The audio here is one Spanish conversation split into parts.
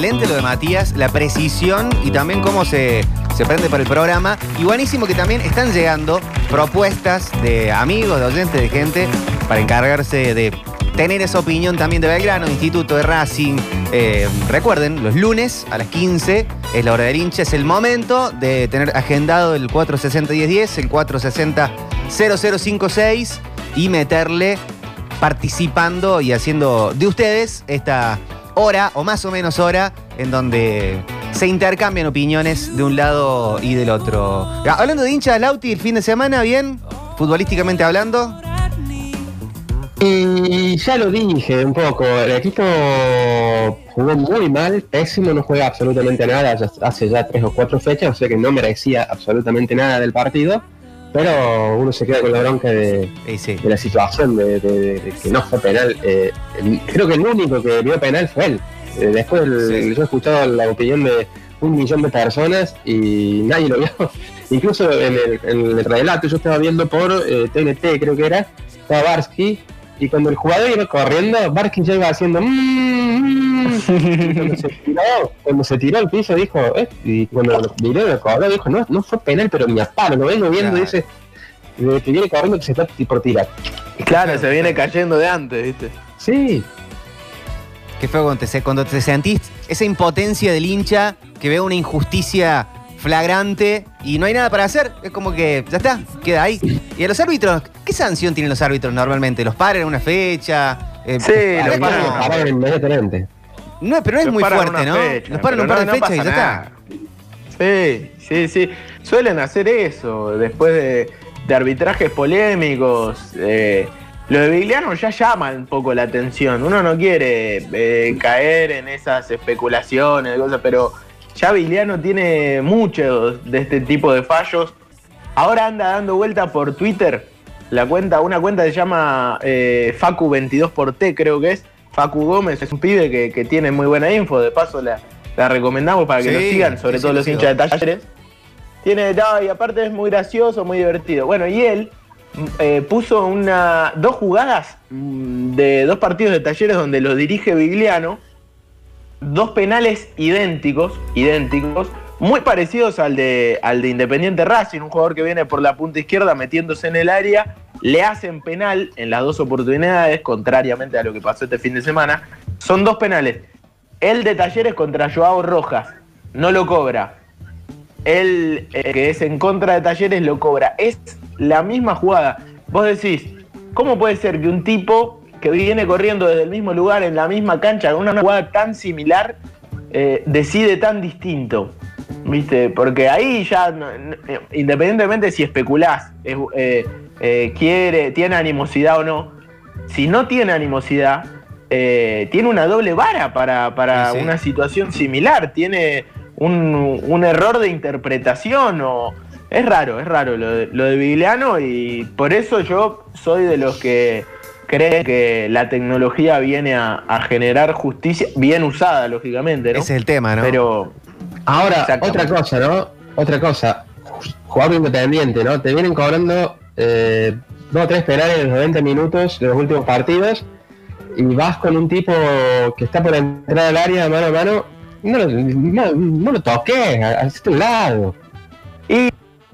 excelente lo de Matías, la precisión y también cómo se, se prende para el programa. Y buenísimo que también están llegando propuestas de amigos, de oyentes, de gente para encargarse de tener esa opinión también de Belgrano, Instituto de Racing. Eh, recuerden, los lunes a las 15 es la hora del hincha, es el momento de tener agendado el 460-1010, el 460-0056 y meterle participando y haciendo de ustedes esta hora o más o menos hora en donde se intercambian opiniones de un lado y del otro. Ah, Hablando de hincha Lauti, el fin de semana, bien, futbolísticamente hablando. Y ya lo dije un poco, el equipo jugó muy mal, pésimo, no juega absolutamente nada ya- hace ya tres o cuatro fechas, o sea que no merecía absolutamente nada del partido, pero uno se queda con la bronca de, sí. de la situación, de, de- de que no fue penal. Eh, creo que el único que vio penal fue él. Eh, después el- Sí. yo he escuchado la opinión de un millón de personas y nadie lo vio. Incluso en el, en el relato yo estaba viendo por eh, TNT, creo que era, estaba Barsky, y cuando el jugador iba corriendo, Barsky ya iba haciendo... "Mm, mm". Y cuando, se tiró, cuando se tiró al piso dijo, eh, y cuando lo miró el cobró dijo, no, no fue penal, pero ni a palo, lo vengo viendo y dice, que viene corriendo que se está por tirar. Claro, se viene cayendo de antes, ¿viste? Sí, Qué feo cuando te, cuando te sentís esa impotencia del hincha que ve una injusticia flagrante y no hay nada para hacer. Es como que ya está, queda ahí. Y a los árbitros, ¿qué sanción tienen los árbitros normalmente? ¿Los paran en una fecha? Eh, Sí, no los paran. pararon inmediatamente. no, pero no es Los muy fuerte, ¿no? fecha, los paran un par no- de no fechas y ya está. Sí, sí, sí. Suelen hacer eso después de, de arbitrajes polémicos. eh, lo de Vigliano ya llama un poco la atención. Uno no quiere eh, caer en esas especulaciones, cosas, pero ya Vigliano tiene muchos de este tipo de fallos. Ahora anda dando vuelta por Twitter. La cuenta, una cuenta se llama eh, Facu22 por T, creo que es. Facu Gómez es un pibe que, que tiene muy buena info. De paso la, la recomendamos para que Sí, lo sigan, sobre sí, todo sí, los lo hinchas de talleres. Tiene, no, y aparte es muy gracioso, muy divertido. Bueno, y él eh, puso una, dos jugadas mm, de dos partidos de talleres donde los dirige Vigliano. Dos penales idénticos, idénticos, muy parecidos al de, al de Independiente Racing, un jugador que viene por la punta izquierda metiéndose en el área, le hacen penal en las dos oportunidades, contrariamente a lo que pasó este fin de semana. Son dos penales. El de Talleres contra Joao Rojas, no lo cobra. El eh, que es en contra de Talleres lo cobra. Es la misma jugada. Vos decís, ¿cómo puede ser que un tipo que viene corriendo desde el mismo lugar, en la misma cancha, con una jugada tan similar, eh, decide tan distinto? ¿Viste? Porque ahí ya, independientemente si especulás, es, eh, eh, quiere, tiene animosidad o no, si no tiene animosidad, eh, tiene una doble vara para, para Sí, sí. una situación similar, tiene un, un error de interpretación o... Es raro, es raro lo de, lo de Vigliano y por eso yo soy de los que creen que la tecnología viene a, a generar justicia, bien usada, lógicamente, ¿no? Ese es el tema, ¿no? Pero Ahora, otra cosa, ¿no? Otra cosa. Jugador independiente, ¿no? Te vienen cobrando eh, dos o tres penales en los 90 minutos de los últimos partidos y vas con un tipo que está por entrar al área mano a mano. No lo, no, no lo toques, hacete un lado. Y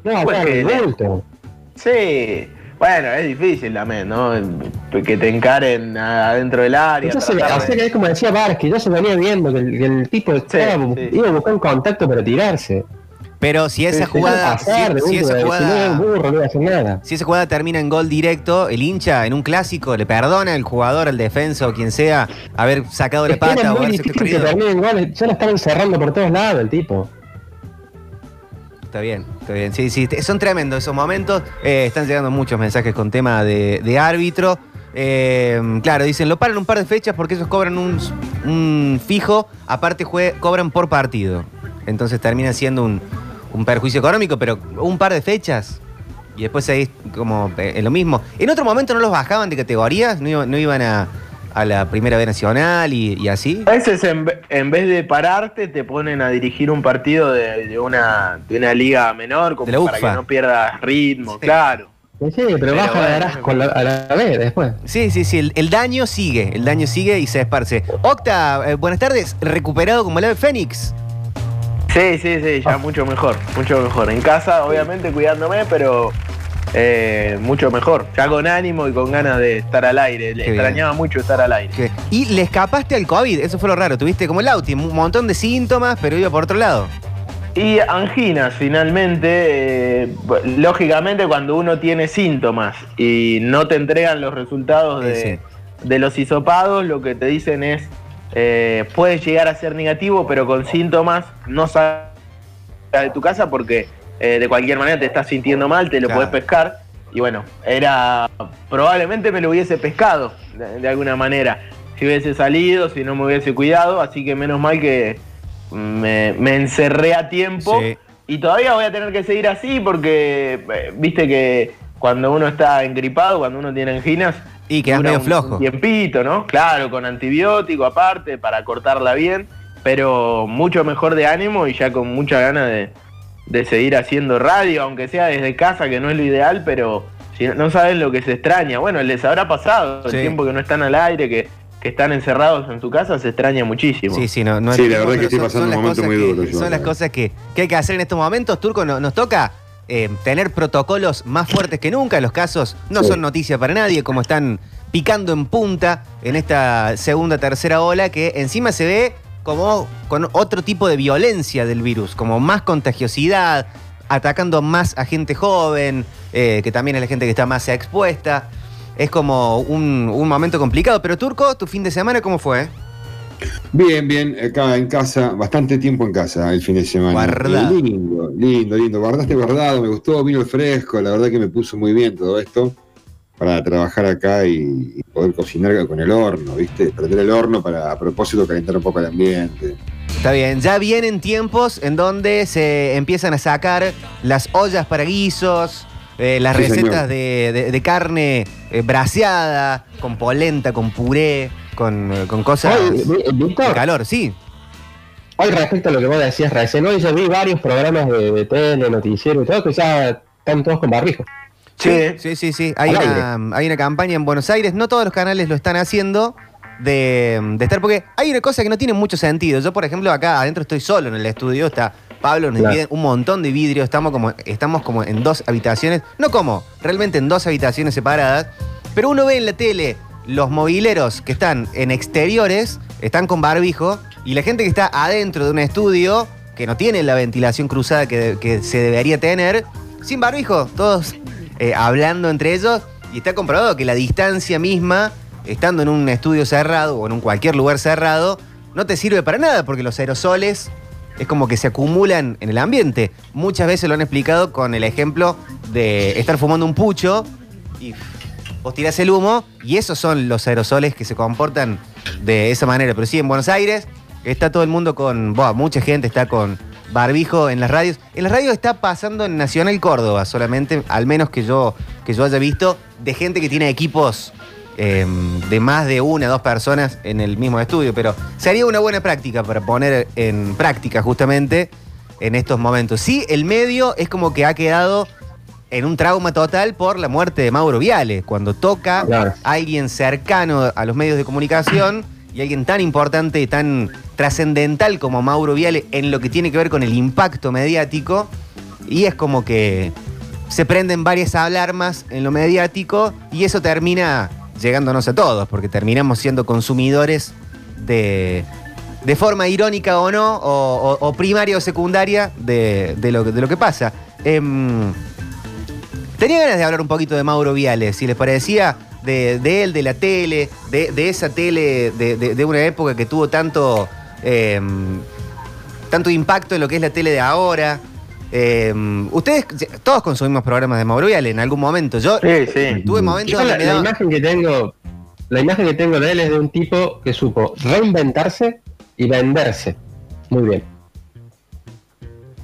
No, Pues que el le- bulto. sí, bueno, es difícil también, ¿no? Que te encaren adentro del área. Ya se, o sea que es como decía Vázquez, ya se venía viendo que el, que el tipo estaba- sí. iba a buscar un contacto para tirarse. Pero si esa jugada, Se iba a pasar, de si, esa jugada, un burro, no iba a hacer nada. si esa jugada termina en gol directo, el hincha en un clásico le perdona al jugador, al defensa o quien sea haber sacado la pata o haberse ya lo estaban cerrando por todos lados el tipo. Está bien, está bien. Sí, sí, son tremendos esos momentos. Eh, están llegando muchos mensajes con tema de, de árbitro. Eh, claro, dicen, lo paran un par de fechas porque ellos cobran un, fijo, aparte jue- cobran por partido. Entonces termina siendo un, un perjuicio económico, pero un par de fechas. Y después ahí es como eh, lo mismo. En otro momento no los bajaban de categorías, no, no iban a, a la primera B nacional y, y así. A veces en, en vez de pararte te ponen a dirigir un partido de, de una, de una liga menor como De la para UFA. que no pierdas ritmo, Sí. claro. Sí, pero, baja con la, a la vez después. Sí, sí, sí, el, daño sigue, el daño sigue y se esparce. Octa, eh, buenas tardes, recuperado como el ave Fénix. Sí, sí, sí, ya mucho mejor, mucho mejor. En casa, obviamente, cuidándome, pero eh, mucho mejor. Ya con ánimo y con ganas de estar al aire. Le extrañaba mucho estar al aire. Y le escapaste al COVID, eso fue lo raro. Tuviste como el Lauti, un montón de síntomas, pero iba por otro lado. Y anginas, finalmente, eh, lógicamente cuando uno tiene síntomas y no te entregan los resultados de, los hisopados, lo que te dicen es, eh, puedes llegar a ser negativo, pero con síntomas no salgas de tu casa porque eh, de cualquier manera te estás sintiendo mal, te lo puedes pescar. Y bueno, era probablemente me lo hubiese pescado de alguna manera, si hubiese salido, si no me hubiese cuidado, así que menos mal que me, encerré a tiempo y todavía voy a tener que seguir así porque eh, viste que cuando uno está engripado, cuando uno tiene anginas, y queda medio flojo. tiempito, ¿no? Claro, con antibiótico aparte para cortarla bien, pero mucho mejor de ánimo y ya con mucha ganas de, seguir haciendo radio, aunque sea desde casa, que no es lo ideal, pero si no saben lo que se extraña. Bueno, les habrá pasado el tiempo que no están al aire, que están encerrados en su casa se extraña muchísimo. Sí, sí, no, no Sí, la verdad es que estoy pasando un momento muy duro. son las cosas que, hay que hacer en estos momentos. Turco, nos toca eh, tener protocolos más fuertes que nunca. Los casos no son noticia para nadie, como están picando en punta en esta segunda, tercera ola, que encima se ve como con otro tipo de violencia del virus, como más contagiosidad, atacando más a gente joven, eh, que también es la gente que está más expuesta es como un, momento complicado. Pero Turco, ¿tu fin de semana cómo fue? Bien, bien, acá en casa, bastante tiempo en casa el fin de semana. Guardado. Lindo, lindo, lindo. Guardaste guardado, me gustó, vino el fresco, la verdad que me puso muy bien todo esto para trabajar acá y, poder cocinar con el horno, ¿viste? Prender el horno para a propósito calentar un poco el ambiente. Está bien, ya vienen tiempos en donde se empiezan a sacar las ollas para guisos, eh, las recetas de, carne eh, braseada, con polenta, con puré, con, eh, cosas de calor, sí. Hoy respecto a lo que vos decías recién, hoy yo vi varios programas de, tele, noticiero y todo, que ya están todos con barbijo. Sí, sí, sí, sí. Hay, una, hay una campaña en Buenos Aires, no todos los canales lo están haciendo, de, de, estar, porque hay una cosa que no tiene mucho sentido. Yo, por ejemplo, acá adentro estoy solo en el estudio, está Pablo nos pide un montón de vidrio, estamos como, estamos como en dos habitaciones, no como, realmente en dos habitaciones separadas, pero uno ve en la tele los mobileros que están en exteriores, están con barbijo, y la gente que está adentro de un estudio, que no tiene la ventilación cruzada que, se debería tener, sin barbijo, todos eh, hablando entre ellos, y está comprobado que la distancia misma, estando en un estudio cerrado o en un cualquier lugar cerrado, no te sirve para nada, porque los aerosoles es como que se acumulan en el ambiente. Muchas veces lo han explicado con el ejemplo de estar fumando un pucho y vos tirás el humo y esos son los aerosoles que se comportan de esa manera. Pero sí, en Buenos Aires está todo el mundo con, mucha gente está con barbijo en las radios. En las radios está pasando en Nacional Córdoba solamente, al menos que yo, que yo haya visto, de gente que tiene equipos Em, de más de una o dos personas en el mismo estudio, pero sería una buena práctica para poner en práctica justamente en estos momentos. Sí, el medio es como que ha quedado en un trauma total por la muerte de Mauro Viale, cuando toca a alguien cercano a los medios de comunicación y alguien tan importante y tan trascendental como Mauro Viale en lo que tiene que ver con el impacto mediático, y es como que se prenden varias alarmas en lo mediático y eso termina llegándonos a todos, porque terminamos siendo consumidores de, de forma irónica o no, o, primaria o secundaria de, lo, de lo que pasa. Em, tenía ganas de hablar un poquito de Mauro Viales, si les parecía, de, él, de la tele, de, esa tele de, una época que tuvo tanto, em, tanto impacto en lo que es la tele de ahora. Em, ustedes, todos consumimos programas de Mauro Viale en algún momento. Yo tuve momentos la, la imagen que tengo, la imagen que tengo de él es de un tipo que supo reinventarse y venderse. Muy bien.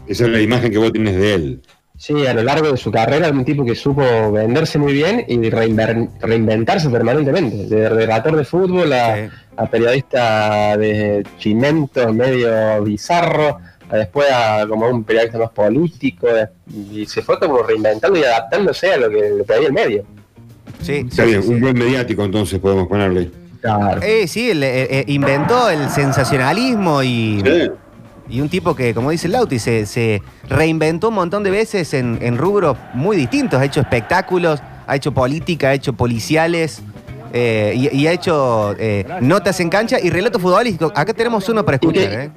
Esa es la imagen que vos tienes de él. Sí, a lo largo de su carrera, un tipo que supo venderse muy bien y reinventarse permanentemente. De relator de fútbol a, a periodista de chimentos medio bizarro después a como un periodista más político, y se fue como reinventando y adaptándose a lo que le pedía el medio. Sí, Está sí, bien, sí, un sí. buen mediático entonces podemos ponerle. Claro. Eh, sí, el, eh, eh, inventó el sensacionalismo y, Sí. Y un tipo que, como dice Lauti, se, se reinventó un montón de veces en, en rubros muy distintos. Ha hecho espectáculos, ha hecho política, ha hecho policiales eh, y, y ha hecho eh, notas en cancha y relato futbolístico. Acá tenemos uno para escuchar. ¿eh?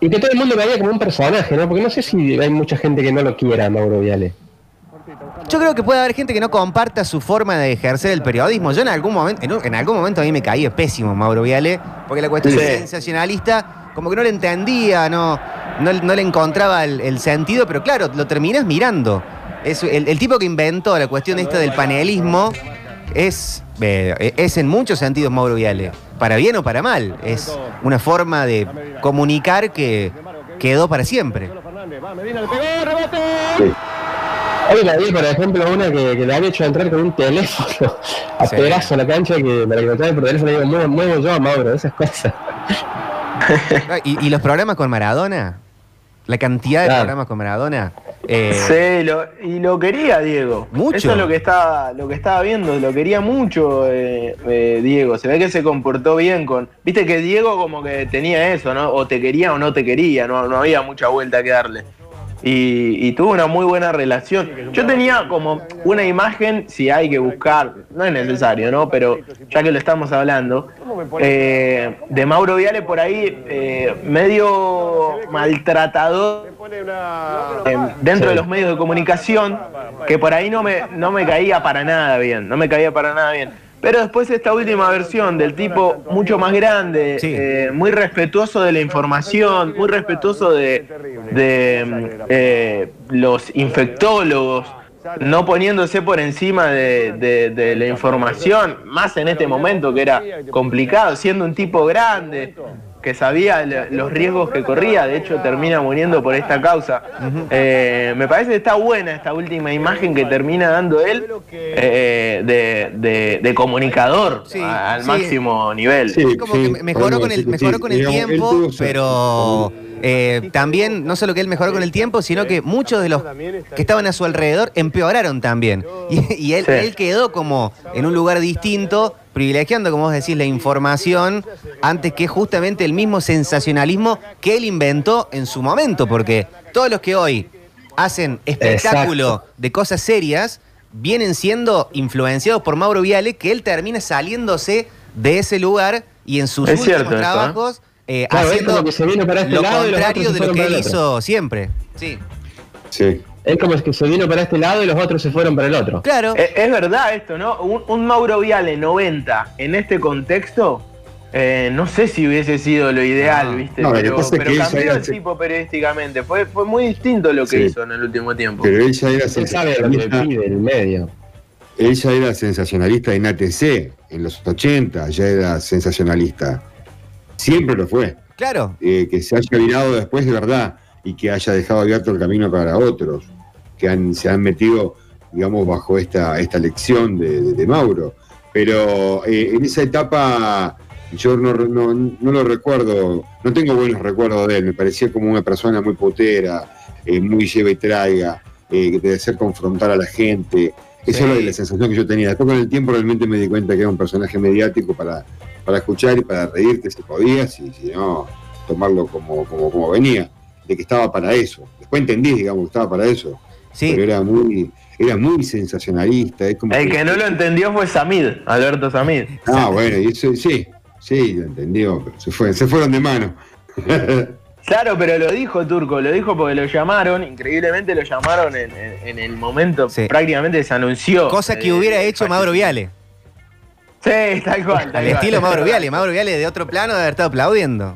Y que todo el mundo veía como un personaje, ¿no? Porque no sé si hay mucha gente que no lo quiera, Mauro Viale. Yo creo que puede haber gente que no comparta su forma de ejercer el periodismo. Yo en algún momento, en, un- en algún momento a mí me caía pésimo Mauro Viale, porque la cuestión Sí. sensacionalista, como que no le entendía, no, no, no le encontraba el, el sentido, pero claro, lo terminás mirando. Es, el, el tipo que inventó la cuestión esta del panelismo es, eh, es en muchos sentidos Mauro Viale, para bien o para mal. Es una forma de comunicar que quedó para siempre. Hay una vi, por ejemplo, una que, que le han hecho entrar con un teléfono a Sí. pedazo a la cancha que para que lo traigan por teléfono le digo, muevo, muevo yo a Mauro, esas cosas. ¿Y, y los programas con Maradona? La cantidad de Claro. programas con Maradona. eh, Sí, lo- y lo quería Diego. Mucho. Eso es lo que estaba, lo que estaba viendo, lo quería mucho eh, eh, Diego. Se ve que se comportó bien con. Viste que Diego como que tenía eso, ¿no? O te quería o no te quería, no, no había mucha vuelta que darle. Y, y tuvo una muy buena relación. Yo tenía como una imagen, si hay que buscar, no es necesario, ¿no? Pero ya que lo estamos hablando, eh, de Mauro Viale por ahí, eh, medio maltratador eh, dentro de los medios de comunicación, que por ahí no me, no me caía para nada bien, no me caía para nada bien. Pero después esta última versión del tipo mucho más grande, Sí. eh, muy respetuoso de la información, muy respetuoso de, de, eh, los infectólogos, no poniéndose por encima de, de- de la información, más en este momento que era complicado, siendo un tipo grande, que sabía los riesgos que corría, de hecho termina muriendo por esta causa. Eh, me parece que está buena esta última imagen que termina dando él eh, de, de- de comunicador Sí, a- al sí. máximo nivel. Sí. como que mejoró con el, mejoró con el tiempo, pero eh, también, no solo que él mejoró con el tiempo, sino que muchos de los que estaban a su alrededor empeoraron también. Y, y él, Sí. él quedó como en un lugar distinto, privilegiando, como vos decís, la información antes que justamente el mismo sensacionalismo que él inventó en su momento, porque todos los que hoy hacen espectáculo de cosas serias vienen siendo influenciados por Mauro Viale, que él termina saliéndose de ese lugar y en sus Es últimos cierto ¿eh? trabajos eh, Claro, es haciendo como que se vino para este lo lado contrario de lo que él hizo siempre. Sí, Sí. Es como que se vino para este lado y los otros se fueron para el otro. claro. Es, es verdad esto, ¿no? Un, un Mauro Viale 90 en este contexto, eh, no sé si hubiese sido lo ideal, No. ¿viste? No, pero que cambió era- el tipo periodísticamente. Fue, fue muy distinto lo que Sí. hizo en el último tiempo. Pero él ya era Él sabe lo que sensacionalista. pide el medio. Él ya era sensacionalista en ATC en los 80, ya era sensacionalista. Siempre lo fue. Claro. Eh, que se haya virado después de verdad y que haya dejado abierto el camino para otros que han, se han metido, digamos, bajo esta, esta lección de, de- de Mauro. Pero eh, en esa etapa yo no, no, no lo recuerdo, no tengo buenos recuerdos de él, me parecía como una persona muy putera, eh, muy lleva y traiga, eh, de hacer confrontar a la gente. Esa Sí. era la sensación que yo tenía. Después con el tiempo realmente me di cuenta que era un personaje mediático para, para escuchar y para reírte si podías y si no, tomarlo como, como, como venía, de que estaba para eso. Después entendí, digamos, que estaba para eso. Sí. Pero era muy, era muy sensacionalista. Es como El que no lo entendió fue Samid, Alberto Samid. Ah, bueno, y eso sí, sí, lo entendió, pero se, fue, se fueron de mano. Claro, pero lo dijo Turco, lo dijo porque lo llamaron, increíblemente lo llamaron en, en- en el momento, Sí. prácticamente se anunció. Cosa que eh, hubiera hecho Mauro Viale. Sí, tal cual. tal Al cual. estilo Mauro Viale. Mauro Viale de otro plano de haber estado aplaudiendo.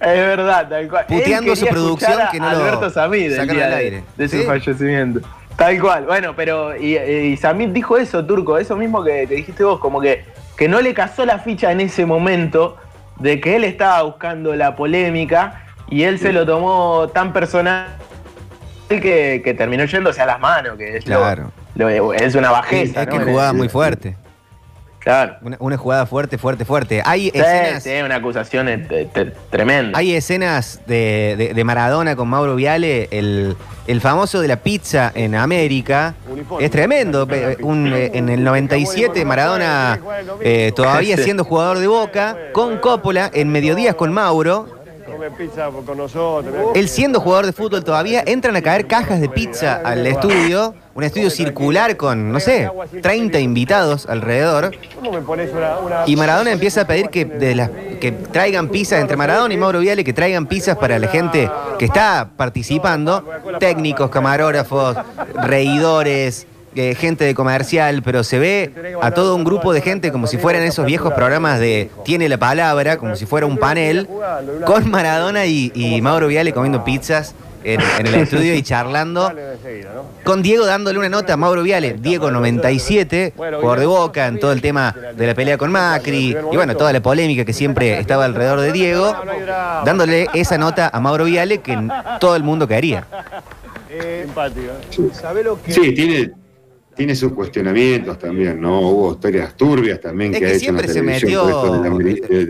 Es verdad, tal cual. Puteando a su producción a que no lo Alberto el día al de- aire. de, su ¿Sí? fallecimiento. Tal cual. Bueno, pero y, y Samid dijo eso, Turco, eso mismo que, que dijiste vos, como que, que no le casó la ficha en ese momento de que él estaba buscando la polémica y él se lo tomó tan personal que, que terminó yéndose a las manos, que es, Claro. lo- es una Es bajeza. que ¿no? jugaba muy fuerte. Claro. Una, jugada fuerte, fuerte, fuerte. Hay sí, escenas. Sí, una acusación tremenda. Hay escenas de, Maradona con Mauro Viale, el, famoso de la pizza en América. Es tremendo. Eh, en el 97, Maradona eh, todavía siendo jugador de Boca, con Coppola, en Mediodías con Mauro él siendo jugador de fútbol todavía, entran a caer cajas de pizza al estudio, un estudio circular con, no sé, 30 invitados alrededor. Y Maradona empieza a pedir que, de las, que traigan pizzas entre Maradona y Mauro Viale, que traigan pizzas para la gente que está participando, técnicos, camarógrafos, reidores, eh, gente de comercial, pero se ve a todo un grupo de gente como si fueran esos viejos programas de Tiene la palabra, como si fuera un panel, con Maradona y, Mauro Viale comiendo pizzas. En, el estudio y charlando con Diego dándole una nota a Mauro Viale, Diego 97, por de boca en todo el tema de la pelea con Macri y bueno, toda la polémica que siempre estaba alrededor de Diego, dándole esa nota a Mauro Viale que todo el mundo caería. Sí, tiene, tiene sus cuestionamientos también, ¿no? Hubo historias turbias también que, ha hecho en la televisión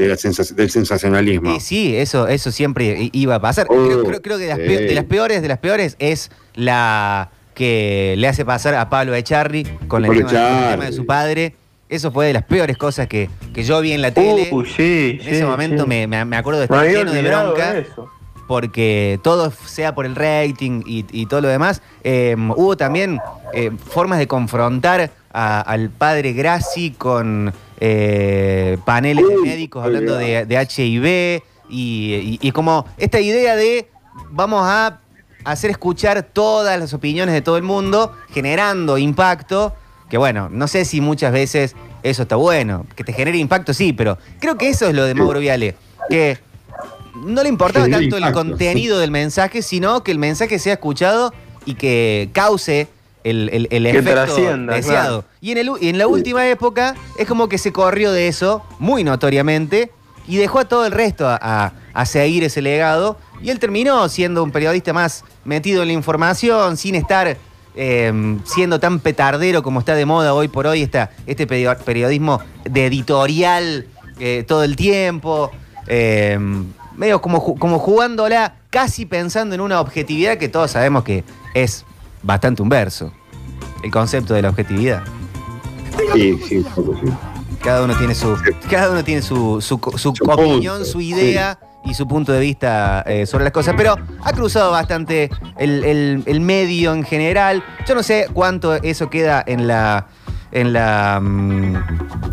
del sensacionalismo. Sí, sí, eso, eso siempre iba a pasar. creo, que de las, peores, de las peores es la que le hace pasar a Pablo Echarri con, el tema, de su padre. Eso fue de las peores cosas que, yo vi en la tele. Uh, sí, en ese momento me, acuerdo de estar lleno de bronca porque todo sea por el rating y, todo lo demás. Em, hubo también eh, formas de confrontar al padre Grassi con eh, paneles de médicos hablando de, HIV y, como esta idea de vamos a hacer escuchar todas las opiniones de todo el mundo, generando impacto, que bueno, no sé si muchas veces eso está bueno, que te genere impacto sí, pero creo que eso es lo de Mauro Viale, que no le importaba tanto el contenido del mensaje, sino que el mensaje sea escuchado y que cause el, el, efecto deseado. Y, en el, en la última época es como que se corrió de eso, muy notoriamente, y dejó a todo el resto a, seguir ese legado. Y él terminó siendo un periodista más metido en la información, sin estar em, siendo tan petardero como está de moda hoy por hoy, está este periodismo de editorial eh, todo el tiempo. Em, medio como, como jugándola, casi pensando en una objetividad que todos sabemos que es bastante un verso. El concepto de la objetividad. Sí, sí, sí. Cada uno tiene su, cada uno tiene su, su, opinión, su idea y su punto de vista eh, sobre las cosas. Pero ha cruzado bastante el, medio en general. Yo no sé cuánto eso queda en la, en la, mm,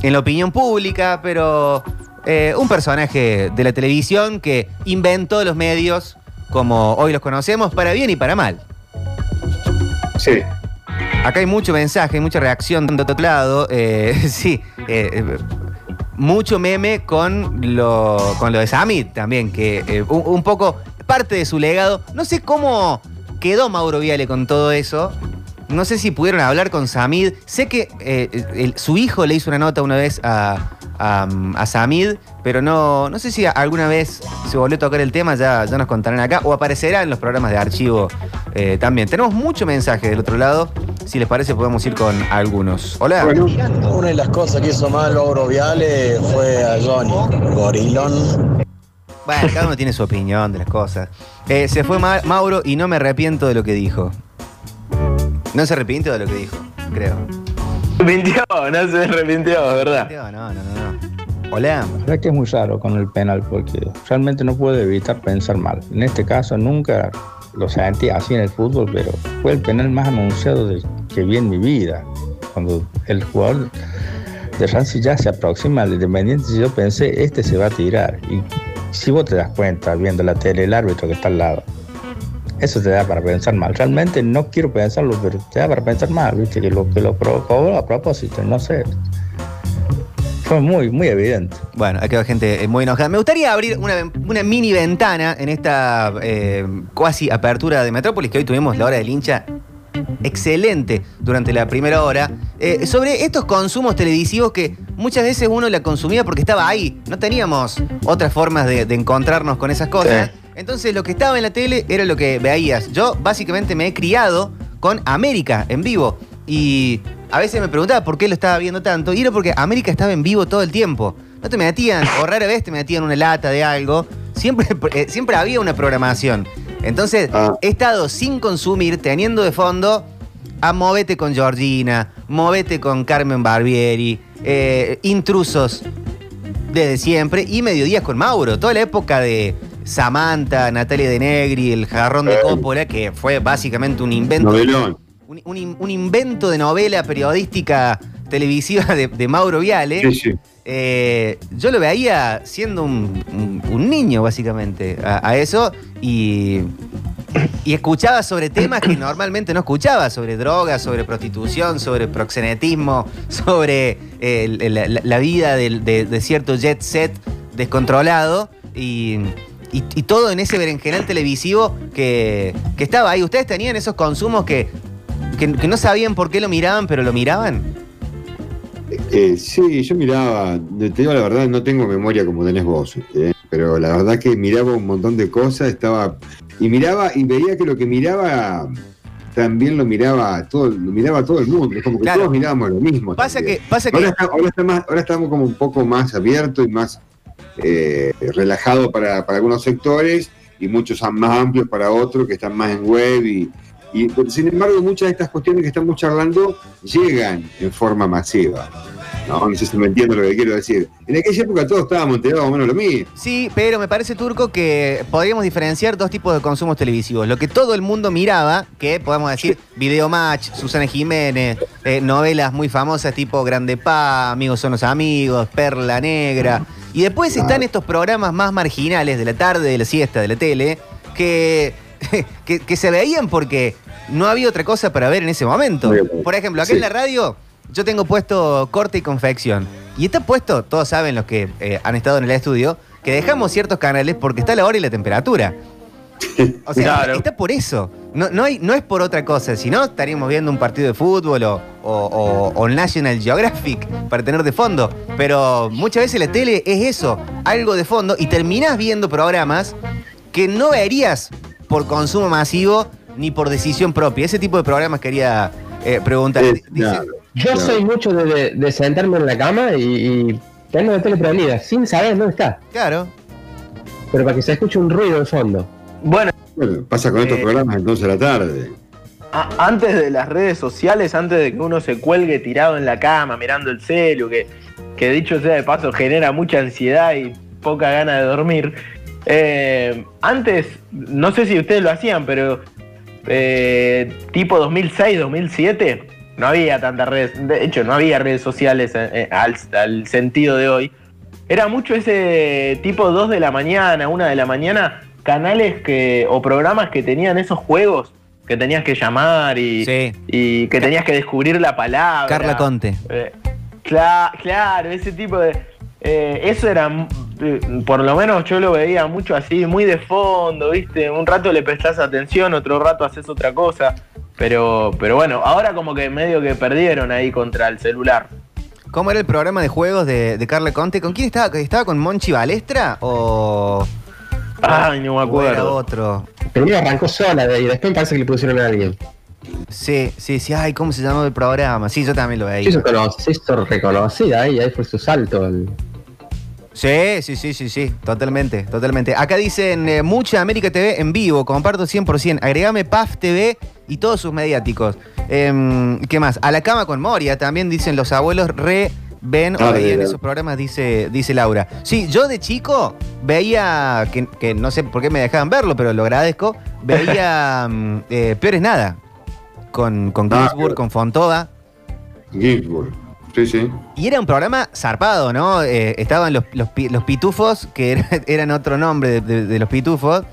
en la opinión pública, pero eh, un personaje de la televisión que inventó los medios como hoy los conocemos, para bien y para mal. Sí. Acá hay mucho mensaje, mucha reacción de otro lado. Eh, sí, eh, mucho meme con lo, con lo de Samit también, que un, poco parte de su legado. No sé cómo quedó Mauro Viale con todo eso. No sé si pudieron hablar con Samid. Sé que su hijo le hizo una nota una vez a, a, Samid, pero no, no sé si alguna vez se volvió a tocar el tema, ya, ya nos contarán acá, o aparecerá en los programas de archivo eh, también. Tenemos mucho mensaje del otro lado, si les parece podemos ir con algunos. Hola. una de las cosas que hizo mal Oro Viale fue a Johnny, gorilón. Bueno, cada uno tiene su opinión de las cosas. Eh, se fue Mauro y no me arrepiento de lo que dijo. No se arrepiente de lo que dijo, creo. Se arrepintió, no se arrepintió, ¿verdad? No, no, no, no. Hola. La verdad que es muy raro con el penal porque realmente no puedo evitar pensar mal. En este caso nunca lo sentí así en el fútbol, pero fue el penal más anunciado de, que vi en mi vida. Cuando el jugador de Rancy ya se aproxima al Independiente, yo pensé, este se va a tirar. Y si vos te das cuenta viendo la tele, el árbitro que está al lado, eso te da para pensar mal. Realmente no quiero pensarlo, pero te da para pensar mal, ¿viste? Que lo que lo provocó a propósito, no sé. Fue muy, muy evidente. Bueno, ha quedado gente eh, muy enojada. Me gustaría abrir una, mini ventana en esta eh, cuasi apertura de Metrópolis, que hoy tuvimos la hora del hincha excelente durante la primera hora, eh, sobre estos consumos televisivos que muchas veces uno la consumía porque estaba ahí. No teníamos otras formas de, encontrarnos con esas cosas. Entonces lo que estaba en la tele era lo que veías. Yo básicamente me he criado con América en vivo. y a veces me preguntaba por qué lo estaba viendo tanto, y era porque América estaba en vivo todo el tiempo. No te metían, o rara vez te metían una lata de algo, siempre, eh, siempre había una programación. Entonces, Ah. he estado sin consumir, teniendo de fondo a Movete con Georgina, Movete con Carmen Barbieri, eh, Intrusos desde siempre y Mediodías con Mauro. Toda la época de Samantha, Natalia de Negri, el jarrón de Coppola, que fue básicamente un invento. Un, un in- un invento de novela periodística televisiva de, de Mauro Viale. Sí, sí. Eh, yo lo veía siendo un, niño, básicamente, a, a eso. Y, y escuchaba sobre temas que normalmente no escuchaba, sobre drogas, sobre prostitución, sobre proxenetismo, sobre eh, la, vida de, de cierto jet set descontrolado. Y, y- y todo en ese berenjenal televisivo que, que estaba ahí. ¿Ustedes tenían esos consumos que, que, que no sabían por qué lo miraban, pero lo miraban? Eh, sí, yo miraba, te digo la verdad, no tengo memoria como tenés vos, eh, pero la verdad que miraba un montón de cosas, estaba y miraba y veía que lo que miraba también lo miraba todo, lo miraba todo el mundo, es como que Claro. todos mirábamos lo mismo. Pasa también. que, pasa que Ahora, está- ahora está más- ahora estamos como un poco más abiertos y más eh, relajados para, algunos sectores y muchos más amplios para otros que están más en web y, y, sin embargo muchas de estas cuestiones que estamos charlando llegan en forma masiva. No, no sé si me entiendo lo que quiero decir. En aquella época todos estábamos enterados más o menos lo mismo. Sí, pero me parece, Turco, que podríamos diferenciar dos tipos de consumos televisivos. Lo que todo el mundo miraba, que podemos decir Videomatch, Susana Jiménez, eh, novelas muy famosas tipo Grande Pa, Amigos son los amigos, Perla Negra. Y después Claro. están estos programas más marginales de la tarde, de la siesta, de la tele, que, que, que se veían porque no había otra cosa para ver en ese momento. Por ejemplo, acá Sí. en la radio yo tengo puesto corte y confección. Y está puesto, todos saben los que eh, han estado en el estudio, que dejamos ciertos canales porque está la hora y la temperatura. O sea, Claro. está por eso. No, no, hay, no es por otra cosa. Si no, estaríamos viendo un partido de fútbol o, o- National Geographic para tener de fondo. Pero muchas veces la tele es eso, algo de fondo, y terminás viendo programas que no verías por consumo masivo ni por decisión propia. Ese tipo de programas quería eh, preguntar. Dice- claro, Yo claro. soy mucho de, de- de sentarme en la cama y, y tener la tele prendida, sin saber dónde está, Claro. pero para que se escuche un ruido de fondo. Bueno, Bueno, pasa con estos Eh. programas entonces a la tarde. a- antes de las redes sociales, antes de que uno se cuelgue tirado en la cama mirando el celu, que, que dicho sea de paso genera mucha ansiedad y poca gana de dormir. eh, antes, no sé si ustedes lo hacían, pero eh, tipo 2006, 2007, no había tantas redes, de hecho no había redes sociales eh, eh, al, al sentido de hoy. Era mucho ese tipo 2 de la mañana, 1 de la mañana, canales que o programas que tenían esos juegos que tenías que llamar y, Sí. y que tenías que descubrir la palabra. Carla Conte. Eh, cla- claro, ese tipo de. Eh, eso era, eh, por lo menos yo lo veía mucho así, muy de fondo, ¿viste? Un rato le prestás atención, otro rato haces otra cosa. Pero, pero bueno, ahora como que medio que perdieron ahí contra el celular. ¿Cómo era el programa de juegos de, de Carla Conte? ¿Con quién estaba? ¿Estaba con Monchi Balestra o, Ay, no me o era acuerdo. otro? Primero arrancó sola de ahí, después me parece que le pusieron a alguien. Sí, sí, sí. Ay, ¿cómo se llamaba el programa? Sí, yo también lo Se veía. se hizo reconocida ahí, ahí fue su salto. al- Sí, sí, sí, sí, sí. Totalmente, totalmente. Acá dicen eh, mucha América TV en vivo. Comparto 100%. Agregame PAF TV y todos sus mediáticos. Em, ¿Qué más? A la cama con Moria también dicen los abuelos re ven o Ah, veían esos programas, dice, dice Laura. Sí, yo de chico veía, que, que no sé por qué me dejaban verlo, pero lo agradezco, veía mm, eh, Peores Nada. Con, con Ah, Ginsburg, con Fontoda. Ginsburg. Sí, sí. Y era un programa zarpado, ¿no? Eh, estaban los, los, pi- los pitufos, que era- eran otro nombre de, de- de los pitufos,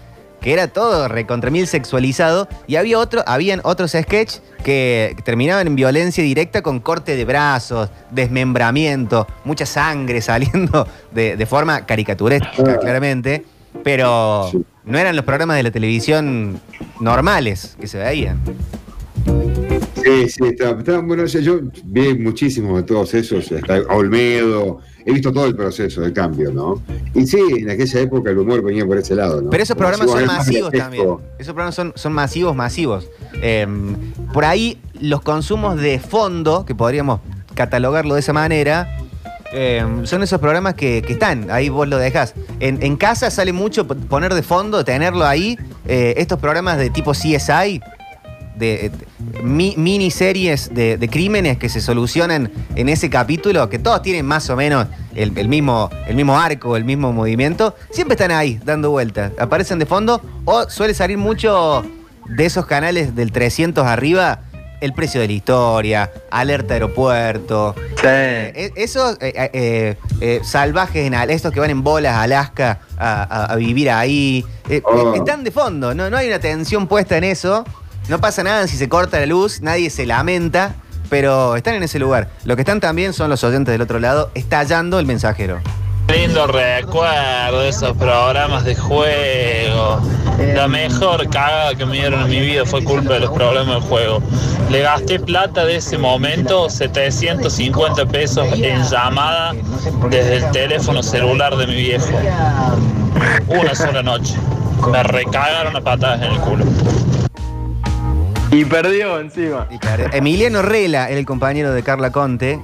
que era todo recontra mil sexualizado. Y había otro, habían otros sketch que terminaban en violencia directa con corte de brazos, desmembramiento, mucha sangre saliendo de, de forma caricaturesca, Ah. claramente. Pero no eran los programas de la televisión normales que se veían. Sí, sí, está, está- bueno, yo vi muchísimos de todos esos, hasta Olmedo, he visto todo el proceso de cambio, ¿no? Y sí, en aquella época el humor venía por ese lado, ¿no? Pero esos programas son masivos también. Esos programas son, son masivos, masivos. Eh, por ahí los consumos de fondo, que podríamos catalogarlo de esa manera, eh, son esos programas que, que están, ahí vos lo dejás. En, en casa sale mucho poner de fondo, tenerlo ahí, eh, estos programas de tipo CSI, de, eh, mi- miniseries de, de crímenes que se solucionan en ese capítulo, que todos tienen más o menos el, el mismo, el mismo arco, el mismo movimiento, siempre están ahí dando vueltas, aparecen de fondo o suele salir mucho de esos canales del 300 arriba. El precio de la historia, alerta aeropuerto, Sí. eh, esos eh, eh, eh, salvajes, en estos que van en bolas a Alaska a, a- a vivir ahí, Oh. están de fondo, no, no hay una atención puesta en eso, no pasa nada si se corta la luz, nadie se lamenta, pero están en ese lugar. Lo que están también son los oyentes del otro lado, estallando el mensajero. Lindo recuerdo de esos programas de juego. La mejor cagada que me dieron en mi vida fue culpa de los problemas del juego. Le gasté plata de ese momento, 750 pesos en llamada desde el teléfono celular de mi viejo. Una sola noche. Me recagaron a patadas en el culo. Y perdió encima. Y claro, Emiliano Rela era el compañero de Carla Conte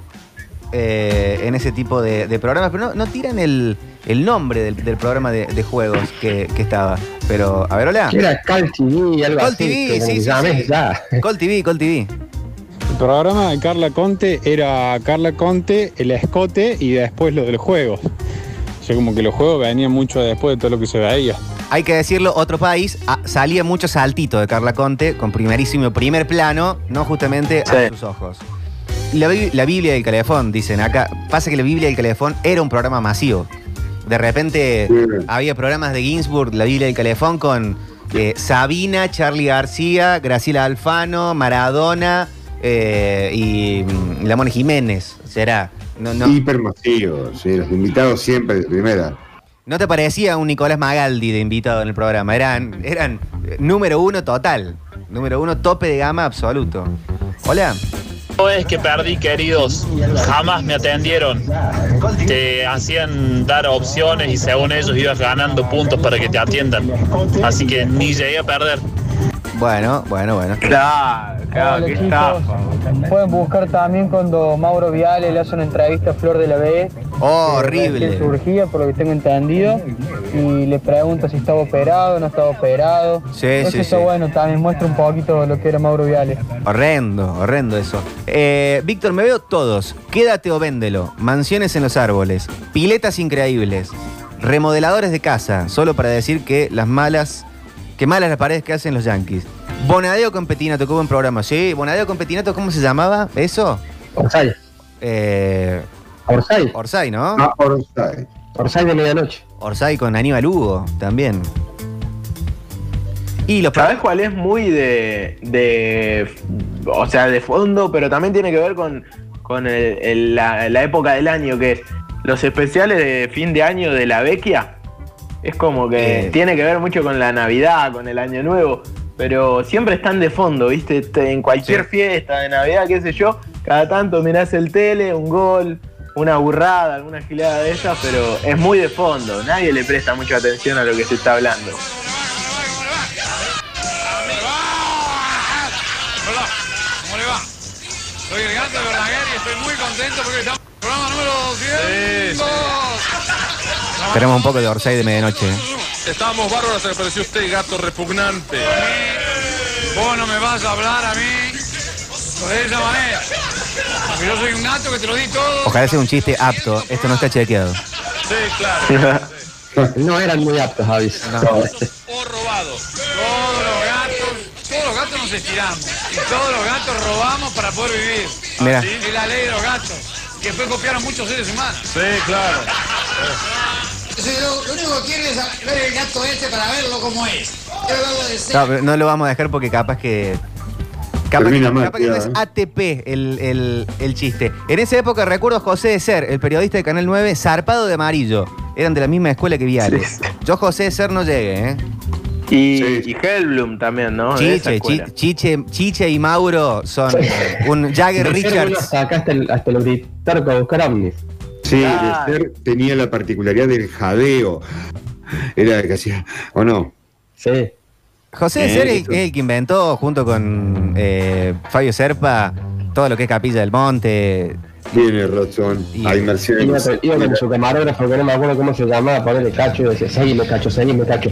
eh, en ese tipo de, de programas, pero no, no tiran el, el nombre del, del programa de, de juegos que, que estaba. Pero, a ver, hola. Era Cal TV, algo así. TV, sí, me sí, llamé sí. ya. Col TV, Col TV. El programa de Carla Conte era Carla Conte, el escote y después lo de los juegos. O sea, como que los juegos venían mucho después de todo lo que se veía. Hay que decirlo, otro país, ah, salía mucho saltito de Carla Conte con primerísimo primer plano, no justamente a Sí. sus ojos. La, Bi- la Biblia del Calefón, dicen acá. Pasa que la Biblia del Calefón era un programa masivo. De repente Sí. había programas de Ginsburg, la Biblia del Calefón, con eh, Sabina, Charlie García, Graciela Alfano, Maradona eh, y mm, la Mona Jiménez. Será. No, no, Hipermasivo, sí, los invitados siempre de primera. No te parecía un Nicolás Magaldi de invitado en el programa. Eran, eran eh, número uno total. Número uno, tope de gama absoluto. Hola. Es que perdí, queridos. Jamás me atendieron. Te hacían dar opciones y según ellos ibas ganando puntos para que te atiendan. Así que ni llegué a perder. Bueno, bueno, bueno. Claro, claro, qué estafa. Pueden buscar también cuando Mauro Viale le hace una entrevista a Flor de la B. Oh, horrible. surgía, por lo que tengo entendido. Y le pregunta si estaba operado, no estaba operado. Sí, Eso sí, está sí. bueno, también muestra un poquito lo que era Mauro Viale. Horrendo, horrendo eso. Eh, Víctor, me veo todos. Quédate o véndelo. Mansiones en los árboles. Piletas increíbles. Remodeladores de casa. Solo para decir que las malas. Que malas las paredes que hacen los yankees. Bonadeo con Petinato, que hubo un programa. Sí, Bonadeo con Petinato, ¿cómo se llamaba? ¿Eso? Orsay. Eh, Orsay. Orsay, ¿no? Ah, Orsay. Orsay de medianoche. Orsay con Aníbal Hugo también. Y los ¿Sabes cuál es muy de, de. O sea, de fondo, pero también tiene que ver con, con el- el- la, la época del año, que es los especiales de fin de año de la Vecchia. Es como que Eh. tiene que ver mucho con la Navidad, con el Año Nuevo, pero siempre están de fondo, ¿viste? Te- En cualquier Sí. fiesta de Navidad, qué sé yo, cada tanto mirás el tele, un gol, una burrada, alguna gilada de esas, pero es muy de fondo, nadie le presta mucha atención a lo que se está hablando. Hola, ¿cómo le va? Soy el gato de Verdaguer y estoy muy contento porque estamos en el programa número 200. Tenemos un poco de Orsay de medianoche. ¿eh? Estamos bárbaros hasta que apareció usted, gato repugnante. Vos no me vas a hablar a mí de esa manera. Porque yo soy un gato que te lo di todo. Ojalá sea un chiste apto. Esto no está chequeado. Sí, claro. No eran muy aptos, Avis. O robado. Todos los gatos, todos los gatos nos estiramos. Y todos los gatos robamos para poder vivir. Mira. Es la ley de los gatos. Que después copiaron muchos seres humanos. Sí, claro. Lo, único que quiere es ver el gato este para verlo como es. Quiero de No, pero no lo vamos a dejar porque capaz que. Capaz, Termina que- mal, capaz que no es ATP el, el- el chiste. En esa época recuerdo José de Ser, el periodista de Canal 9, zarpado de amarillo. Eran de la misma escuela que Viales. Sí. Yo José de Ser no llegué, ¿eh? Y, Sí. y Hellblum también, ¿no? De Chiche. Chi- Chiche, Chiche y Mauro son un Jagger Richards. Hasta acá hasta el, hasta auditor para buscar ovnis. Sí, Ah. de ser tenía la particularidad del jadeo. Era que hacía, ¿o no? Sí. José Eh, Ser es el que inventó, junto con eh, Fabio Serpa, todo lo que es Capilla del Monte. Tiene razón. Y- Hay inmersiones. Iba con, iba con su camarógrafo, que no me acuerdo cómo se llamaba, ponerle cacho y decía, seguime cacho, seguime cacho.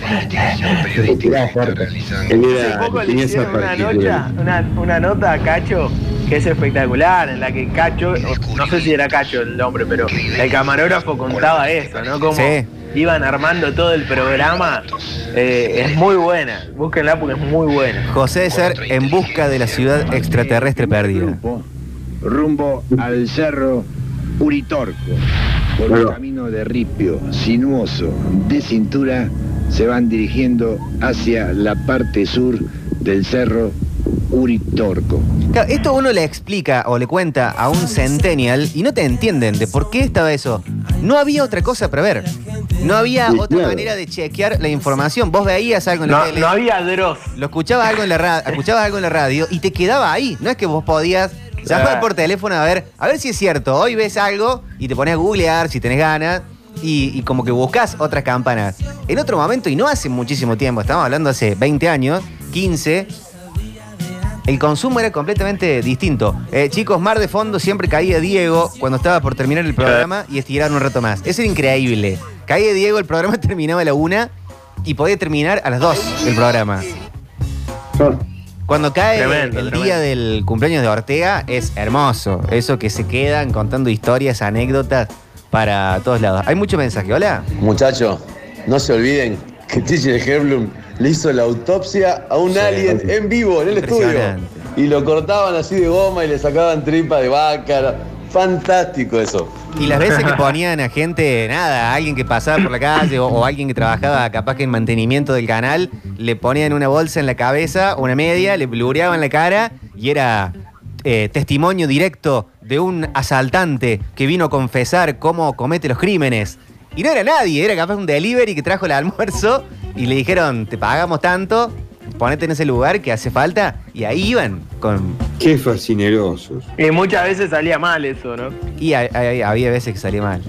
Y tiraba fuerte. Él Hace poco le tenía esa hicieron una nota, una, una nota a Cacho que es espectacular, en la que Cacho, no sé si era Cacho el nombre, pero el camarógrafo contaba eso, ¿no? Como Sí. iban armando todo el programa. Eh, es muy buena, búsquenla porque es muy buena. José Ser en busca de la ciudad extraterrestre perdida. Rumbo al cerro Uritorco. Por un camino de ripio, sinuoso, de cintura, se van dirigiendo hacia la parte sur del cerro Uritorco. Claro, esto uno le explica o le cuenta a un centennial y no te entienden de por qué estaba eso. No había otra cosa para ver. No había Sí, otra claro. manera de chequear la información. Vos veías algo en la No, tele, no había Dross. lo escuchabas algo en la radio, escuchabas algo en la radio y te quedaba ahí. No es que vos podías llamar Claro. por teléfono a ver, a ver si es cierto. Hoy ves algo y te pones a googlear si tenés ganas. Y, y como que buscas otras campanas. En otro momento, y no hace muchísimo tiempo, estamos hablando hace 20 años, 15, el consumo era completamente distinto. Eh, chicos, Mar de Fondo siempre caía Diego cuando estaba por terminar el programa y estiraron un rato más. Eso era increíble. Caía Diego, el programa terminaba a la una y podía terminar a las dos el programa. Cuando cae Tremendo, el tremendo. día del cumpleaños de Ortega es hermoso. Eso que se quedan contando historias, anécdotas para todos lados. Hay mucho mensaje. Hola. Muchachos, no se olviden que Tiche Herblum le hizo la autopsia a un alien en vivo, en el estudio. Y lo cortaban así de goma y le sacaban tripa de vaca. Fantástico eso. Y las veces que ponían a gente, nada, alguien que pasaba por la calle o, o alguien que trabajaba capaz que en mantenimiento del canal, le ponían una bolsa en la cabeza, una media, le blureaban la cara y era eh, testimonio directo de un asaltante que vino a confesar cómo comete los crímenes. Y no era nadie, era capaz un delivery que trajo el almuerzo y le dijeron, te pagamos tanto, ponete en ese lugar que hace falta. Y ahí iban con... Qué fascinerosos. Y muchas veces salía mal eso, ¿no? Y hay- hay- había veces que salía mal.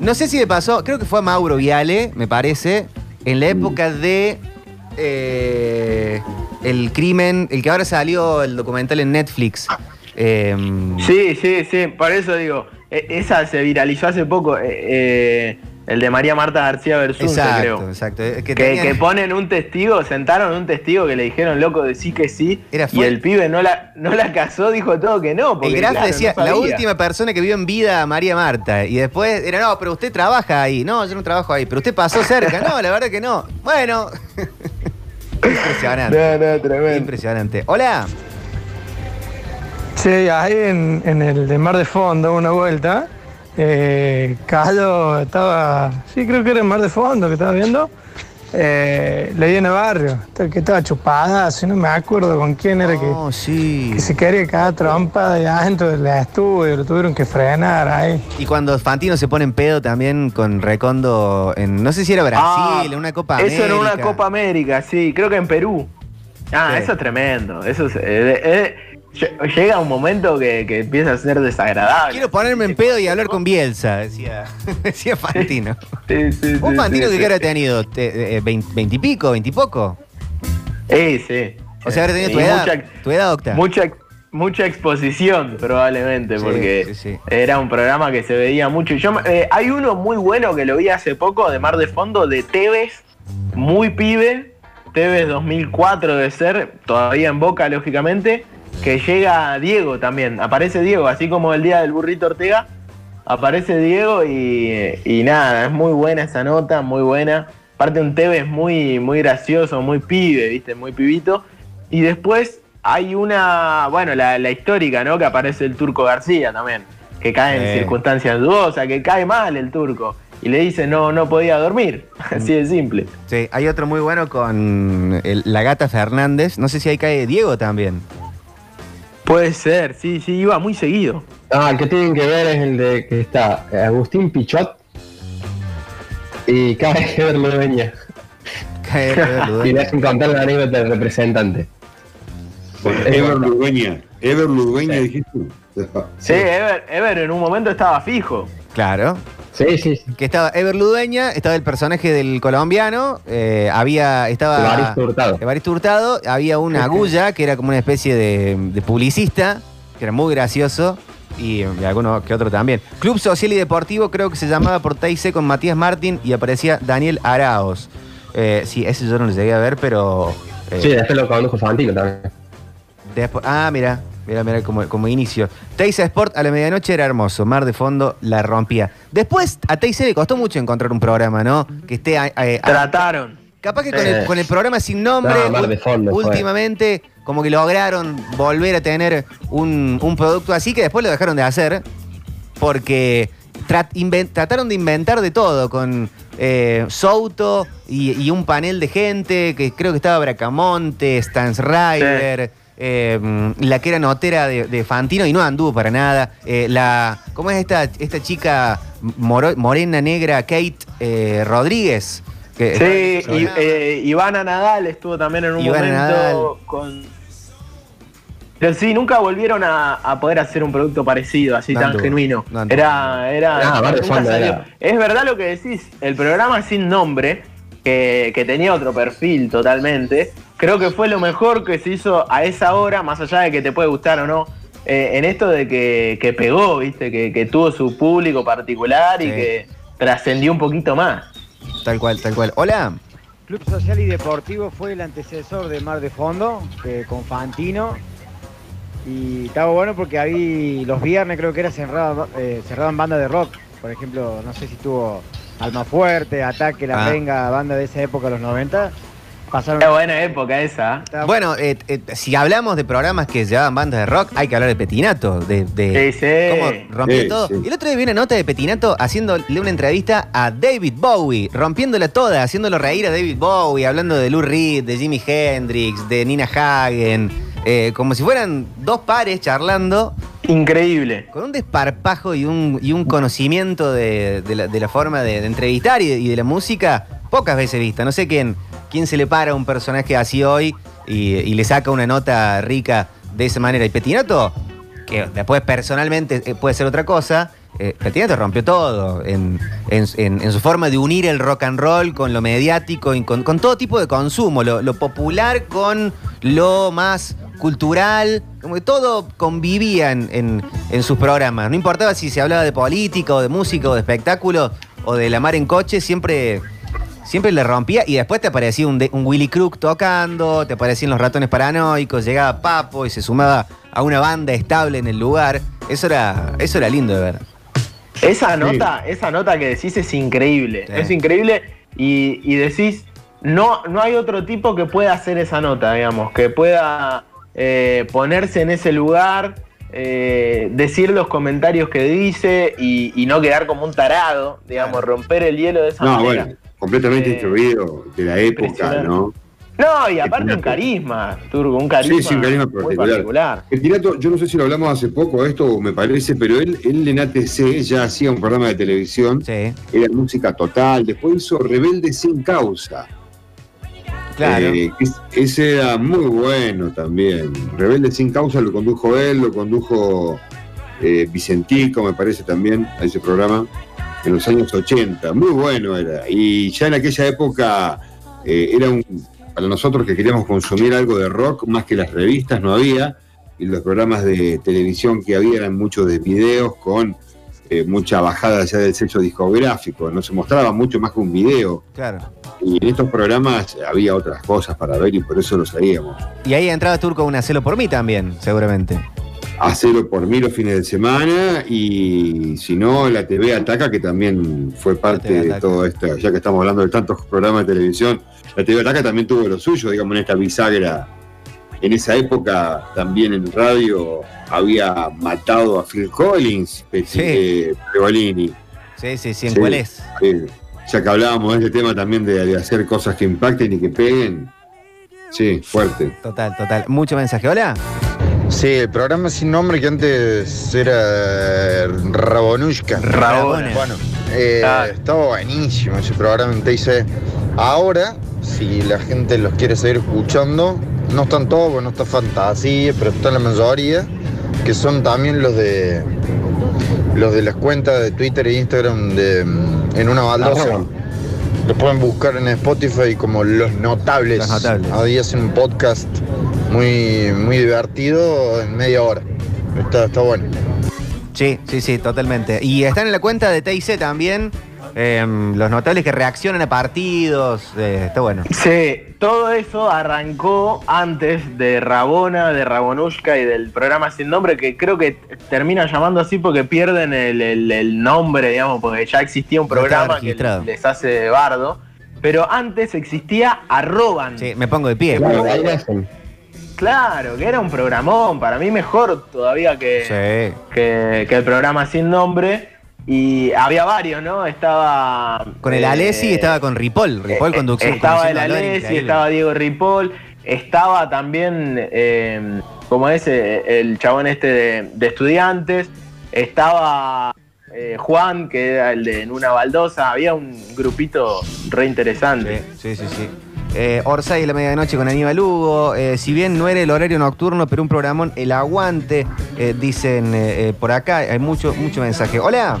No sé si le pasó, creo que fue a Mauro Viale, me parece, en la época de eh, el crimen, el que ahora salió el documental en Netflix. Em, Sí, sí, sí, por eso digo, e- esa se viralizó hace poco, eh, eh, el de María Marta García Versunce, exacto, creo. exacto. Que, Que, tenían- que ponen un testigo, sentaron un testigo que le dijeron loco de sí que sí, Era y el pibe no la, no la casó, dijo todo que no. Porque, el Graf claro, decía, no la sabía". última persona que vio en vida a María Marta. Y después era, no, pero usted trabaja ahí. No, yo no trabajo ahí. Pero usted pasó cerca. No, la verdad que no. Bueno. Impresionante. No, no, tremendo. Impresionante. Hola. Sí, ahí en, en el de Mar de Fondo, una vuelta, eh, Calo estaba, sí, creo que era en Mar de Fondo que estaba viendo, eh, leí en el barrio, que estaba chupada, si no me acuerdo con quién era que, Oh, sí. que se quería caer trompa de adentro del estudio, lo tuvieron que frenar ahí. Y cuando Fantino se pone en pedo también con Recondo en, no sé si era Brasil, Ah, en una Copa Eso en una América. Copa América, sí, creo que en Perú. Ah, Sí. eso es tremendo. Eso es, eh, eh, llega un momento que, que empieza a ser desagradable. Quiero ponerme en pedo y hablar con Bielsa, decía, decía Fantino. Sí, sí, ¿Un sí, Fantino sí, que sí. qué hora te han ido? Eh, vein- ¿Veintipico, veintipoco? Eh, sí. O sea, habrá tenido tu edad, mucha- tu edad, Octa. Mucha, mucha exposición, probablemente, Sí, porque sí, sí. era un programa que se veía mucho. Y Yo, eh, hay uno muy bueno que lo vi hace poco, de Mar de Fondo, de Tevez, muy pibe, Tevez 2004 debe ser, todavía en Boca, lógicamente, que llega Diego también, aparece Diego, así como el día del burrito Ortega, aparece Diego y, y nada, es muy buena esa nota, muy buena. Aparte un Tevez muy, muy gracioso, muy pibe, viste, muy pibito. Y después hay una, bueno, la, la histórica, ¿no? Que aparece el turco García también, que cae en circunstancias dudosas, que cae mal el turco. Y le dice, no, no podía dormir. Así de simple. Sí, hay otro muy bueno con el- la gata Fernández. No sé si ahí cae Diego también. Puede ser, sí, sí, iba muy seguido. Ah, el que tienen que ver es el de que está Agustín Pichot y cada vez que verlo dueña. Cae Diego Y le hacen contar la anécdota del representante. Ever Ludueña. Ever Ever Ludueña, dijiste. Sí, Ever, Ever en un momento estaba fijo. Claro. Sí, sí, sí. Que estaba Ever Ludueña, estaba el personaje del colombiano, eh, había, estaba Evaristo Hurtado. Evaristo Hurtado, había una agulla que era como una especie de, de publicista, que era muy gracioso, y, y alguno que otro también. Club Social y Deportivo creo que se llamaba por TIC con Matías Martín y aparecía Daniel Araos. Eh, sí, ese yo no lo llegué a ver, pero... eh, Sí, después lo condujo Fantino también. Después- ah, mira, mira, mira como, como inicio. Teisa Sport a la medianoche era hermoso, Mar de Fondo la rompía. Después a Teisa le costó mucho encontrar un programa, ¿no? Que esté... Trataron. capaz que con el, con el programa sin nombre, No, Mar de Fondo fue. últimamente como que lograron volver a tener un, un producto así que después lo dejaron de hacer porque trataron de inventar de todo con eh, Souto y, y un panel de gente que creo que estaba Bracamonte, Stans Ryder, eh, la que era notera de, de Fantino y no anduvo para nada. Eh, la, ¿Cómo es esta, esta chica moro- morena negra, Kate eh, Rodríguez? Que- Sí, y, eh, Ivana Nadal estuvo también en un Ivana momento Nadal. con. Pero sí, nunca volvieron a, a poder hacer un producto parecido, así No tan genuino. era, era. Ah, nunca salió. era. Es verdad lo que decís, el programa sin nombre, que, que tenía otro perfil totalmente, creo que fue lo mejor que se hizo a esa hora, más allá de que te puede gustar o no. eh, en esto de que, que pegó, viste, que, que tuvo su público particular y que trascendió un poquito más. Tal cual, tal cual. Hola. Club Social y Deportivo fue el antecesor de Mar de Fondo, que con Fantino. Y estaba bueno porque ahí los viernes creo que era cerrado, eh, cerraban bandas de rock. Por ejemplo, no sé si tuvo Alma Fuerte, Ataque, La Ah. Venga, banda de esa época, los 90. Pasaron. Qué buena época esa. Bueno, eh, eh, si hablamos de programas que llevaban bandas de rock, hay que hablar de Petinato, de, de Sí, sí. cómo rompió Sí, todo. sí. Y el otro día vi una nota de Petinato haciéndole una entrevista a David Bowie, rompiéndola toda, haciéndolo reír a David Bowie, hablando de Lou Reed, de Jimi Hendrix, de Nina Hagen, eh, como si fueran dos pares charlando. Increíble. Con un desparpajo y un, y un conocimiento de, de la, de la forma de, de entrevistar y de, y de la música, pocas veces vista. No sé quién, quién se le para a un personaje así hoy y, y le saca una nota rica de esa manera. Y Petinato, que después personalmente eh, puede ser otra cosa, eh, Petinato rompió todo en, en- en- en su forma de unir el rock and roll con lo mediático y con, con todo tipo de consumo, lo, lo popular con lo más cultural, como que todo convivía en, en- en sus programas. No importaba si se hablaba de política o de música o de espectáculo o de la mar en coche, siempre, siempre le rompía y después te aparecía un, de- un Willy Crook tocando, te aparecían los ratones paranoicos, llegaba Papo y se sumaba a una banda estable en el lugar. Eso era, eso era lindo de ver. Esa nota, esa nota que decís es increíble. Sí. Es increíble y, y decís, no, no hay otro tipo que pueda hacer esa nota, digamos, que pueda eh, ponerse en ese lugar, eh, decir los comentarios que dice y, y no quedar como un tarado, digamos, romper el hielo de esa No, manera. bueno, completamente Eh, instruido de la época. ¿no? No, y aparte un carisma, Turgo, un carisma, Sí, sí, un carisma muy particular. particular. El Tirato, yo no sé si lo hablamos hace poco esto, me parece, pero él, él en ATC ya hacía un programa de televisión, Sí, era música total, después hizo Rebelde sin causa. Claro. Eh, ese era muy bueno también. Rebelde sin causa lo condujo él, lo condujo eh, Vicentico, me parece también, a ese programa, en los años 80. Muy bueno era. Y ya en aquella época eh, era un. Para nosotros que queríamos consumir algo de rock, más que las revistas, no había. Y los programas de televisión que había eran muchos de videos con eh, mucha bajada ya del sexo discográfico. No se mostraba mucho más que un video. claro. Y en estos programas había otras cosas para ver y por eso lo sabíamos. Y ahí entraba Turco un hacelo por mí también, seguramente. Hacerlo por mí los fines de semana y si no, la TV Ataca, que también fue parte de todo esto, ya que estamos hablando de tantos programas de televisión, la TV Ataca también tuvo lo suyo, digamos, en esta bisagra. En esa época también en radio había matado a Phil Collins, Sí. eh, Pergolini. Sí, sí, sí, ¿en Sí. cuál es? Eh, ya que hablábamos de este tema también de, de hacer cosas que impacten y que peguen. Sí, fuerte. Total, total. Mucho mensaje. Hola. Sí, el programa sin nombre que antes era Rabonushka. Rabona. Bueno, eh, Claro. estaba buenísimo ese programa en TIC. Ahora, si la gente los quiere seguir escuchando, no están todos, no está Fantasía, pero está la mayoría. que son también los de los de las cuentas de Twitter e Instagram de mm, En una baldosa. Los pueden buscar en Spotify como Los Notables. Los Notables. Ahí hacen un podcast muy, muy divertido en media hora. Está, está bueno. Sí, sí, sí, totalmente. Y están en la cuenta de TIC también. Em, los notables que reaccionan a partidos. eh, está bueno. Sí, todo eso arrancó antes de Rabona, de Rabonushka y del programa sin nombre, que creo que termina llamando así porque pierden el, el- el nombre, digamos, porque ya existía un No programa que les hace de bardo. Pero antes existía Arroban. Sí, me pongo de pie. Claro, ahí. Claro, que era un programón, para mí mejor todavía que, Sí. que, que el programa sin nombre. Y había varios, ¿no? Estaba. Con el eh, Alessi estaba con Ripoll. Ripoll eh, conducción. Estaba el Alessi, estaba Diego Ripoll, estaba también, eh, como es, eh, el chabón este de, de estudiantes, estaba eh, Juan, que era el de En una baldosa, había un grupito re interesante. Sí, sí, sí. Eh, Orsay a la medianoche con Aníbal Hugo. Eh, si bien no era el horario nocturno, pero un programón, el aguante, eh, dicen eh, por acá. Hay mucho, mucho mensaje. Hola.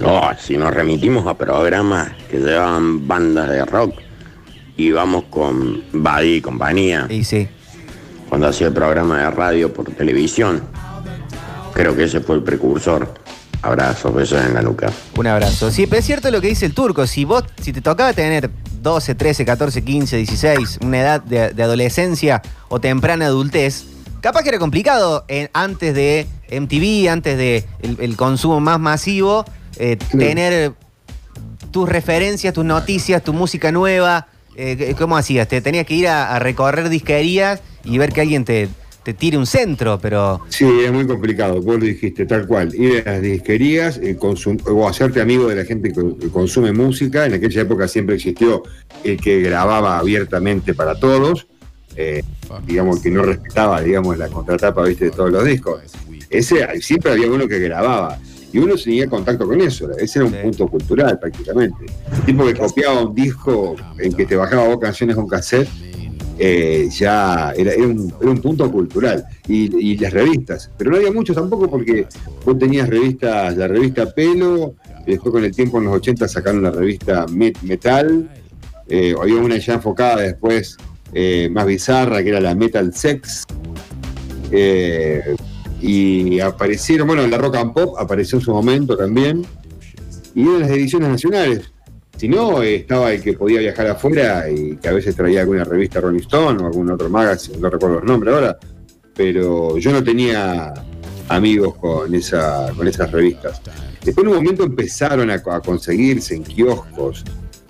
No, si nos remitimos a programas que llevaban bandas de rock, íbamos con Buddy y compañía. Y sí. Cuando hacía el programa de radio por televisión. Creo que ese fue el precursor. Abrazos, besos en la nuca. Un abrazo. Sí, pero es cierto lo que dice el turco. Si vos, si te tocaba tener 12, 13, 14, 15, 16, una edad de, de adolescencia o temprana adultez, capaz que era complicado eh, antes de MTV, antes de el, el consumo más masivo, eh, tener tus referencias, tus noticias, tu música nueva. Eh, ¿Cómo hacías? Te tenías que ir a, a recorrer disquerías y ver que alguien te, te tire un centro, pero Sí, es muy complicado, vos lo dijiste, tal cual. Ir a las disquerías eh, o hacerte amigo de la gente que, que consume música. En aquella época siempre existió el que grababa abiertamente para todos, eh, digamos que no respetaba, digamos, la contratapa ¿viste? de todos los discos. Ese siempre había uno que grababa. Y uno tenía contacto con eso, ese era un punto cultural prácticamente. El tipo que copiaba un disco en que te bajaba vos canciones con cassette, eh, ya era, un, punto cultural. Y, las revistas, pero no había muchos tampoco porque vos tenías revistas, la revista Pelo, y después con el tiempo en los 80 sacaron la revista Met- Metal, eh, había una ya enfocada después eh, más bizarra que era la Metal Sex. y aparecieron, bueno, la Rock and Pop apareció en su momento también, y eran las ediciones nacionales. Si no, estaba el que podía viajar afuera y que a veces traía alguna revista Rolling Stone o algún otro magazine, no recuerdo los nombres ahora, pero yo no tenía amigos con, esa, con esas revistas. Después en un momento empezaron a, a conseguirse en kioscos,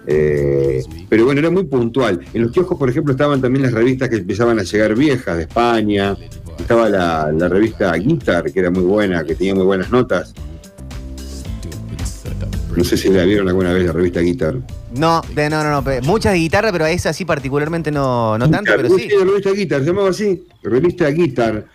eh, pero bueno, era muy puntual. En los kioscos, por ejemplo, estaban también las revistas que empezaban a llegar viejas de España, estaba la, la revista Guitar, que era muy buena, que tenía muy buenas notas. No sé si la vieron alguna vez la revista Guitar. no, de, no, no, no. Muchas de guitarra, pero esa sí particularmente no, no tanto, pero sí. la revista Guitar, se llamaba así, revista Guitar.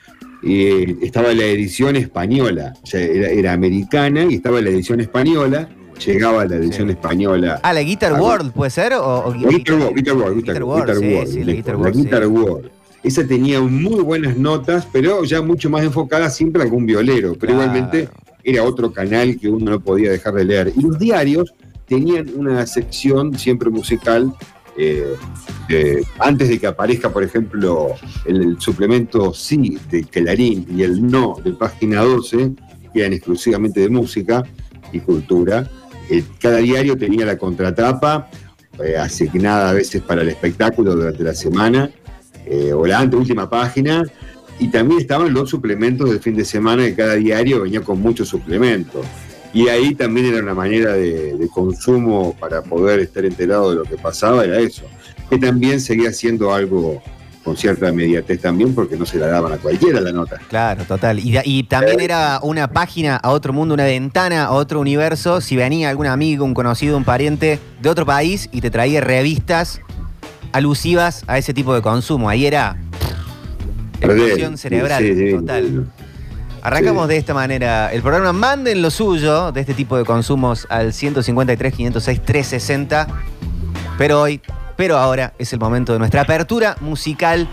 Y eh, estaba la edición española, o sea, era, era americana y estaba la edición española, llegaba la edición española. Ah, la Guitar World, ¿puede ser? O, Guitar World, Guitar World, Guitar, World, sí, World, sí, la Guitar la World, Guitar sí. World. Esa tenía muy buenas notas, pero ya mucho más enfocada siempre a algún violero. Pero Claro. igualmente era otro canal que uno no podía dejar de leer. Y los diarios tenían una sección siempre musical. eh, antes de que aparezca, por ejemplo, el, suplemento sí de Clarín y el no de página 12, que eran exclusivamente de música y cultura, eh, cada diario tenía la contratapa eh, asignada a veces para el espectáculo durante la semana, o la anteúltima página, y también estaban los suplementos del fin de semana, que cada diario venía con muchos suplementos. Y ahí también era una manera de, de consumo para poder estar enterado de lo que pasaba, era eso. Que también seguía siendo algo con cierta inmediatez también, porque no se la daban a cualquiera la nota. Claro, total. Y también era una página a otro mundo, una ventana a otro universo. Si venía algún amigo, un conocido, un pariente de otro país y te traía revistas alusivas a ese tipo de consumo. Ahí era explosión cerebral, Sí, sí, total. Arrancamos de esta manera el programa. Manden lo suyo de este tipo de consumos al 153, 506, 360. Pero hoy, pero ahora es el momento de nuestra apertura musical